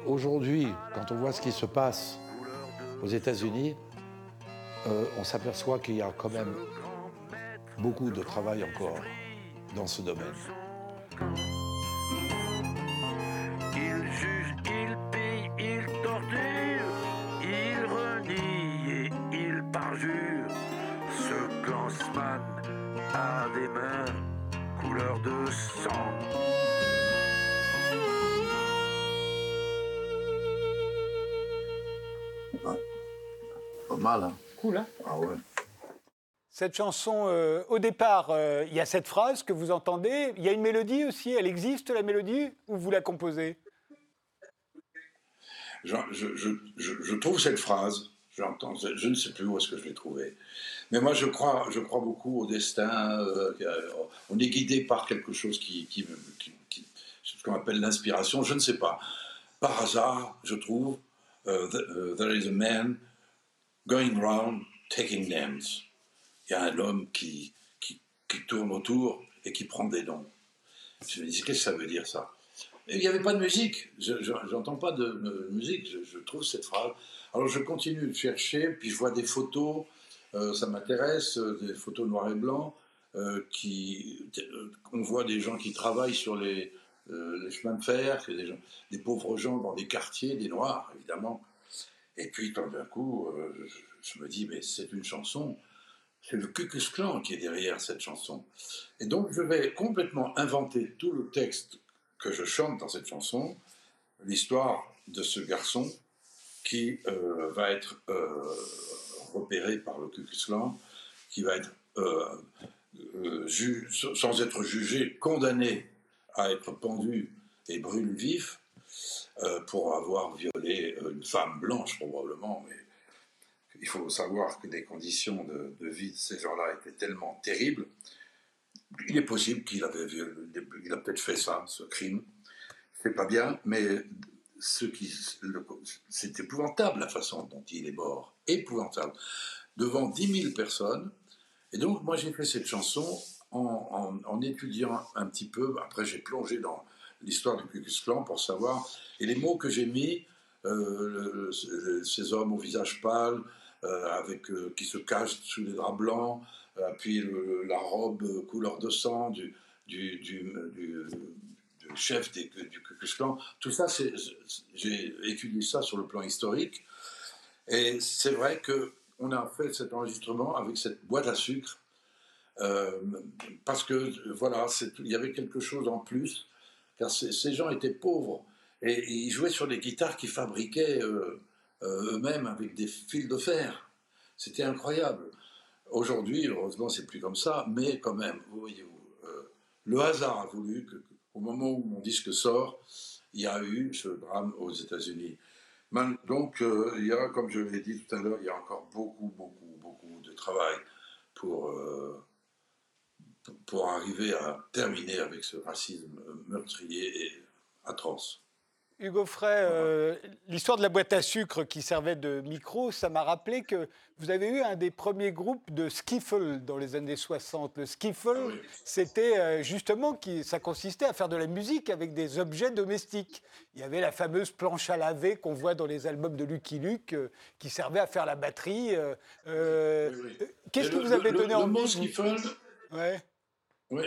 nous Aujourd'hui, quand on voit ce qui se passe aux États-Unis, euh, on s'aperçoit qu'il y a quand même beaucoup de travail encore dans ce domaine. Il juge, il pille, il torture, il renie et il parjure. Ce glansman a des mains couleur de sang. Pas mal, hein Cool, hein Ah ouais. Cette chanson, euh, au départ, euh, il y a cette phrase que vous entendez. Il y a une mélodie aussi. Elle existe, la mélodie, ou vous la composez? Je, je- je- je- je trouve cette phrase, j'entends, je ne sais plus où est-ce que je l'ai trouvée. Mais moi, je crois, je crois beaucoup au destin. euh, on est guidé par quelque chose qui, qui, qui- qui- ce qu'on appelle l'inspiration. Je ne sais pas. Par hasard, je trouve, th- there is a man going round taking names. Il y a un homme qui, qui, tourne autour et qui prend des noms. Je me dis, qu'est-ce que ça veut dire ça? Il n'y avait pas de musique, je n'entends pas de, musique, je, trouve cette phrase. Alors je continue de chercher, puis je vois des photos, euh, ça m'intéresse, euh, des photos noir et blanc, euh, qui, euh, on voit des gens qui travaillent sur les, les chemins de fer, des pauvres gens dans des quartiers, des noirs évidemment. Et puis tout d'un coup, euh, je, me dis, mais c'est une chanson, c'est le Ku Klux qui est derrière cette chanson. Et donc je vais complètement inventer tout le texte que je chante dans cette chanson, l'histoire de ce garçon qui euh, va être euh, repéré par le Ku Klux qui va être, sans être jugé, condamné à être pendu et brûlé vif euh, pour avoir violé euh, une femme blanche probablement, mais il faut savoir que les conditions de, vie de ces gens-là étaient tellement terribles. Il est possible qu'il avait a peut-être fait ça, ce crime. C'est pas bien, mais ce qui, c'est épouvantable la façon dont il est mort, épouvantable, devant 10 000 personnes. Et donc moi j'ai fait cette chanson en étudiant un petit peu. Après j'ai plongé dans l'histoire du Ku Klux pour savoir. Et les mots que j'ai mis, euh, ces hommes au visage pâle, euh, avec, euh, qui se cachent sous les draps blancs, puis la robe couleur de sang du, du, du- chef du Ku Klux. Tout ça, j'ai étudié ça sur le plan historique. Et c'est vrai que on a fait cet enregistrement avec cette boîte à sucre parce que voilà, il y avait quelque chose en plus, car ces, gens étaient pauvres et, ils jouaient sur des guitares qu'ils fabriquaient euh, euh, eux-mêmes avec des fils de fer. C'était incroyable. Aujourd'hui, heureusement, c'est plus comme ça, mais quand même, vous voyez, euh, le hasard a voulu que, au moment où mon disque sort, il y a eu ce drame aux États-Unis. Donc, il y a, comme je l'ai dit tout à l'heure, il y a encore beaucoup, beaucoup, beaucoup de travail pour, pour- arriver à terminer avec ce racisme meurtrier et atroce. Hugo Frey, euh, l'histoire de la boîte à sucre qui servait de micro, ça m'a rappelé que vous avez eu un des premiers groupes de skiffle dans les années 60. Le skiffle, Ah oui. c'était euh, justement, qui, ça consistait à faire de la musique avec des objets domestiques. Il y avait la fameuse planche à laver qu'on voit dans les albums de Lucky Luke, euh, qui servait à faire la batterie. euh, Oui, oui. Qu'est-ce le- vous avait le- donné le, envie mot vous- skiffle, Ouais. Oui,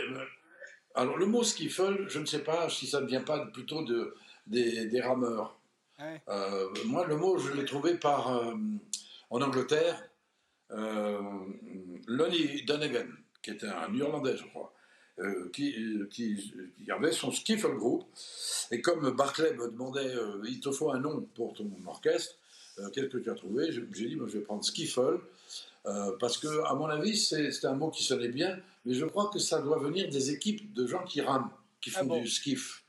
alors le mot skiffle, je ne sais pas si ça ne vient pas plutôt de, des, des rameurs. Ouais. Euh, moi, le mot, je l'ai trouvé par, euh, en Angleterre, euh, Lonnie Donegan, qui était un Irlandais, je crois, qui, qui, qui avait son skiffle group. Et comme Barclay me demandait, il te faut un nom pour ton orchestre, quel que tu as trouvé, j'ai dit, moi, je vais prendre skiffle. Euh, parce que, à mon avis, c'est un mot qui sonnait bien, mais je crois que ça doit venir des équipes de gens qui rament, qui font Ah bon du skiff.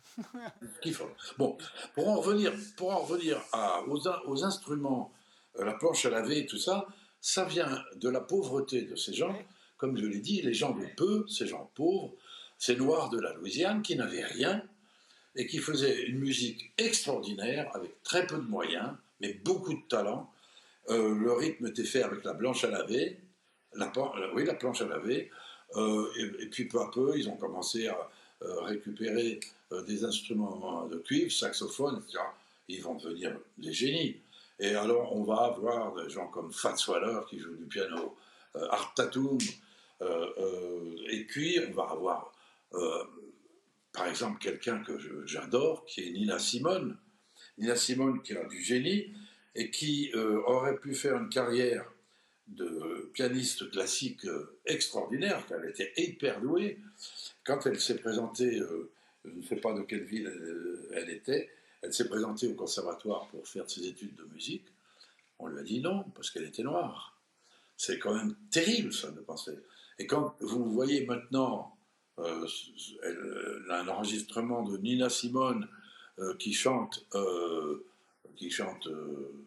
Skiff. Bon, pour en revenir, pour en revenir à- aux, in- aux instruments, euh, la planche à laver et tout ça, ça vient de la pauvreté de ces gens. Comme je l'ai dit, les gens de peu, ces gens pauvres, ces noirs de la Louisiane qui n'avaient rien et qui faisaient une musique extraordinaire avec très peu de moyens, mais beaucoup de talent. Euh, le rythme était fait avec la planche à laver, euh, oui, la planche à laver, euh, et, puis peu à peu, ils ont commencé à récupérer des instruments de cuivre, saxophone, etc. Ils vont devenir des génies. Et alors, on va avoir des gens comme Fats Waller qui joue du piano, Art Tatum, et puis on va avoir, par exemple, quelqu'un que j'adore, qui est Nina Simone. Nina Simone qui a du génie et qui euh, aurait pu faire une carrière de pianiste classique euh, extraordinaire, car elle était hyper douée. Quand elle s'est présentée, euh, je ne sais pas de quelle ville elle, était, elle s'est présentée au conservatoire pour faire ses études de musique. On lui a dit non, parce qu'elle était noire. c'est quand même terrible, ça, de penser. Et quand vous voyez maintenant euh, elle- un enregistrement de Nina Simone qui chante, qui chante, euh,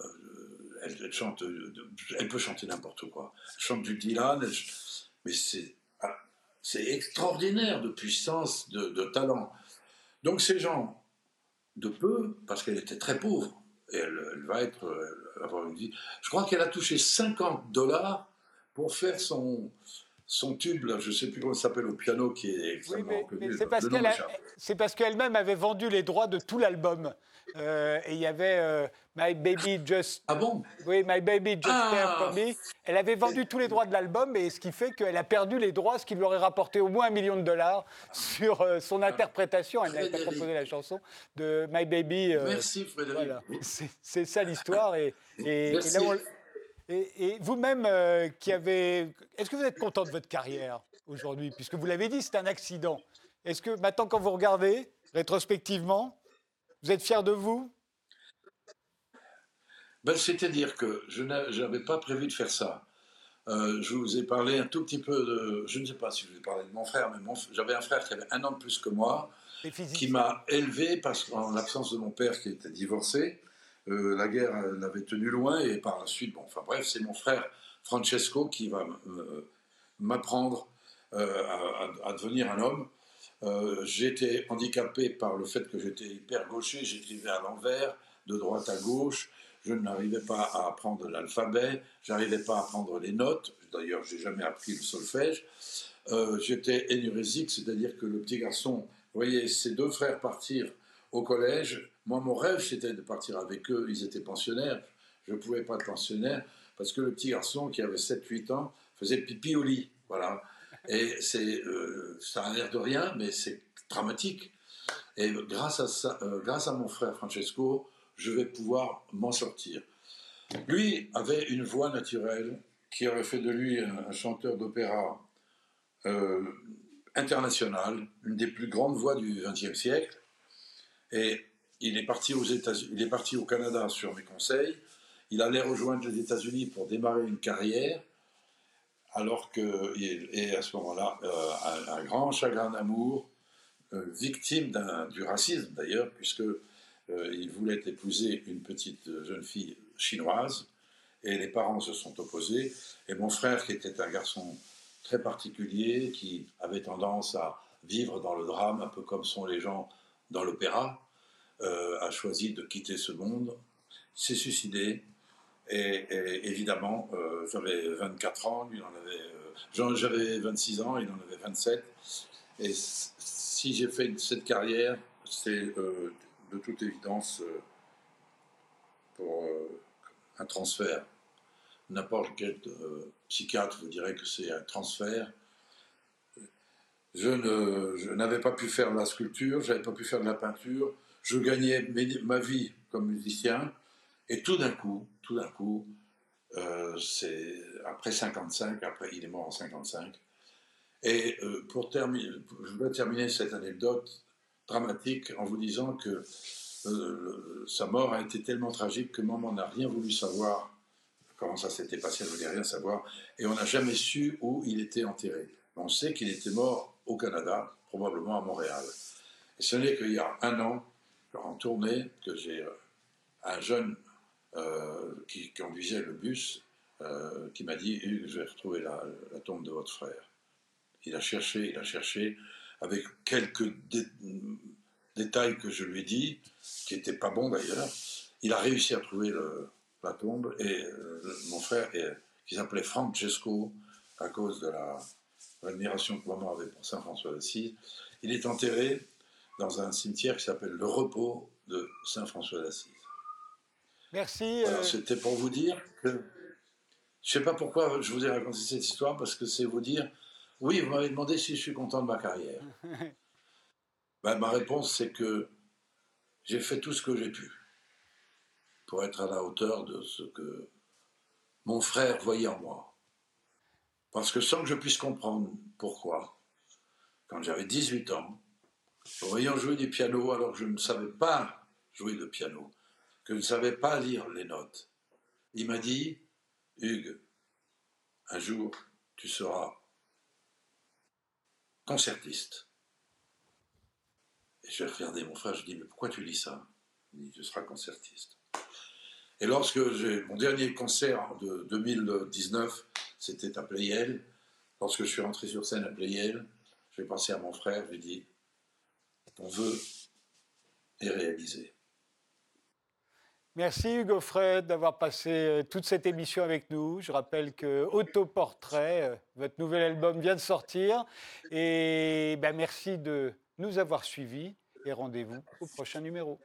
euh, elle, chante, euh, elle peut chanter n'importe quoi. Elle chante du Dylan, mais c'est, ah, c'est extraordinaire de puissance, de, talent. Donc ces gens, de peu, parce qu'elle était très pauvre, et elle, va être, elle va avoir une vie. Je crois qu'elle a touché 50 dollars pour faire son, son tube, là, je ne sais plus comment ça s'appelle au piano, qui est Oui, extrêmement mais, connu. mais c'est parce qu'elle qu'elle-même avait vendu les droits de tout l'album. Euh, et il y avait euh, My Baby Just Ah bon? Oui, My Baby Just Ah. Me. Elle avait vendu tous les droits de l'album, et ce qui fait qu'elle a perdu les droits, ce qui lui aurait rapporté au moins un million de dollars sur euh, son interprétation. Elle n'avait pas composé la chanson de My Baby. Merci Frédéric. voilà. C'est- ça l'histoire. Et, et- et Merci. là, on- et- et vous-même, euh, qui avez. Est-ce que vous êtes content de votre carrière aujourd'hui Puisque vous l'avez dit, c'est un accident. Est-ce que maintenant, quand vous regardez, rétrospectivement, vous êtes fier de vous? Ben, C'est-à-dire que je n'a- je n'avais pas prévu de faire ça. Euh, je vous ai parlé un tout petit peu de. Je ne sais pas si je vous ai parlé de mon frère, mais mon j'avais un frère qui avait un an de plus que moi, qui m'a élevé parce qu'en l'absence de mon père qui était divorcé, euh, la guerre euh, l'avait tenu loin et par la suite, bon, enfin bref, c'est mon frère Francesco qui va euh, m'apprendre euh, à, devenir un homme. Euh, j'étais handicapé par le fait que j'étais hyper gaucher, j'écrivais à l'envers, de droite à gauche, je n'arrivais pas à apprendre l'alphabet, j'arrivais pas à apprendre les notes, d'ailleurs j'ai jamais appris le solfège. Euh, j'étais énurésique, c'est-à-dire que le petit garçon, voyez, ses deux frères partir au collège, moi mon rêve c'était de partir avec eux, ils étaient pensionnaires, je ne pouvais pas être pensionnaire parce que le petit garçon qui avait 7-8 ans faisait pipi au lit, voilà. Et c'est, euh, ça a l'air de rien, mais c'est dramatique. Et grâce à, euh, grâce à mon frère Francesco, je vais pouvoir m'en sortir. Lui avait une voix naturelle qui aurait fait de lui un, un chanteur d'opéra euh, international, une des plus grandes voix du XXe siècle. Et il est parti aux États-Unis, il est parti au Canada sur mes conseils. Il allait rejoindre les États-Unis pour démarrer une carrière, alors que et à ce moment-là, euh, un, grand chagrin d'amour, euh, victime du racisme d'ailleurs, puisque euh, il voulait épouser une petite jeune fille chinoise, et les parents se sont opposés. Et mon frère, qui était un garçon très particulier, qui avait tendance à vivre dans le drame, un peu comme sont les gens dans l'opéra, euh, a choisi de quitter ce monde, s'est suicidé. Et, et évidemment, euh, j'avais 24 ans, lui en avait, euh, j'avais 26 ans, il en avait 27. Et s- si j'ai fait cette carrière, c'est euh, de toute évidence euh, pour euh, un transfert. N'importe quel euh, psychiatre vous dirait que c'est un transfert. Je n'avais pas pu faire de la sculpture, je n'avais pas pu faire de la peinture. Je gagnais ma vie comme musicien. Et tout d'un coup, tout d'un coup, euh, c'est après 55, après il est mort en 55. Et euh, pour terminer, je voudrais terminer cette anecdote dramatique en vous disant que euh, sa mort a été tellement tragique que maman n'a rien voulu savoir comment ça s'était passé, elle ne voulait rien savoir, et on n'a jamais su où il était enterré. On sait qu'il était mort au Canada, probablement à Montréal. Et ce n'est qu'il y a un an, en tournée, que j'ai euh, un jeune euh, qui conduisait le bus euh, qui m'a dit Hugues, je vais retrouver la, la tombe de votre frère. Il a cherché, il a cherché, avec quelques dé- détails que je lui ai dit, qui n'étaient pas bons d'ailleurs. Il a réussi à trouver la tombe et mon frère, qui s'appelait Francesco, à cause de la l'admiration que maman avait pour Saint François d'Assise, il est enterré dans un cimetière qui s'appelle le Repos de Saint François d'Assise. Merci. Euh, C'était pour vous dire que. Je ne sais pas pourquoi je vous ai raconté cette histoire, parce que c'est vous dire. Oui, vous m'avez demandé si je suis content de ma carrière. Ben, ma réponse, c'est que j'ai fait tout ce que j'ai pu pour être à la hauteur de ce que mon frère voyait en moi. Parce que sans que je puisse comprendre pourquoi, quand j'avais 18 ans, en voyant jouer du piano alors que je ne savais pas jouer de piano, que je ne savais pas lire les notes, il m'a dit, Hugues, un jour, tu seras concertiste. Et je regardé mon frère, je dis, mais pourquoi tu dis ça? Il dit, tu seras concertiste. Et lorsque j'ai mon dernier concert de 2019, c'était à Playel. Lorsque je suis rentré sur scène à Playel, j'ai pensé à mon frère, je lui ai dit, ton vœu est réalisé. Merci Hugo Fred d'avoir passé euh, toute cette émission avec nous. Je rappelle que Autoportrait, euh, votre nouvel album vient de sortir. Et ben, merci de nous avoir suivis et rendez-vous au prochain numéro.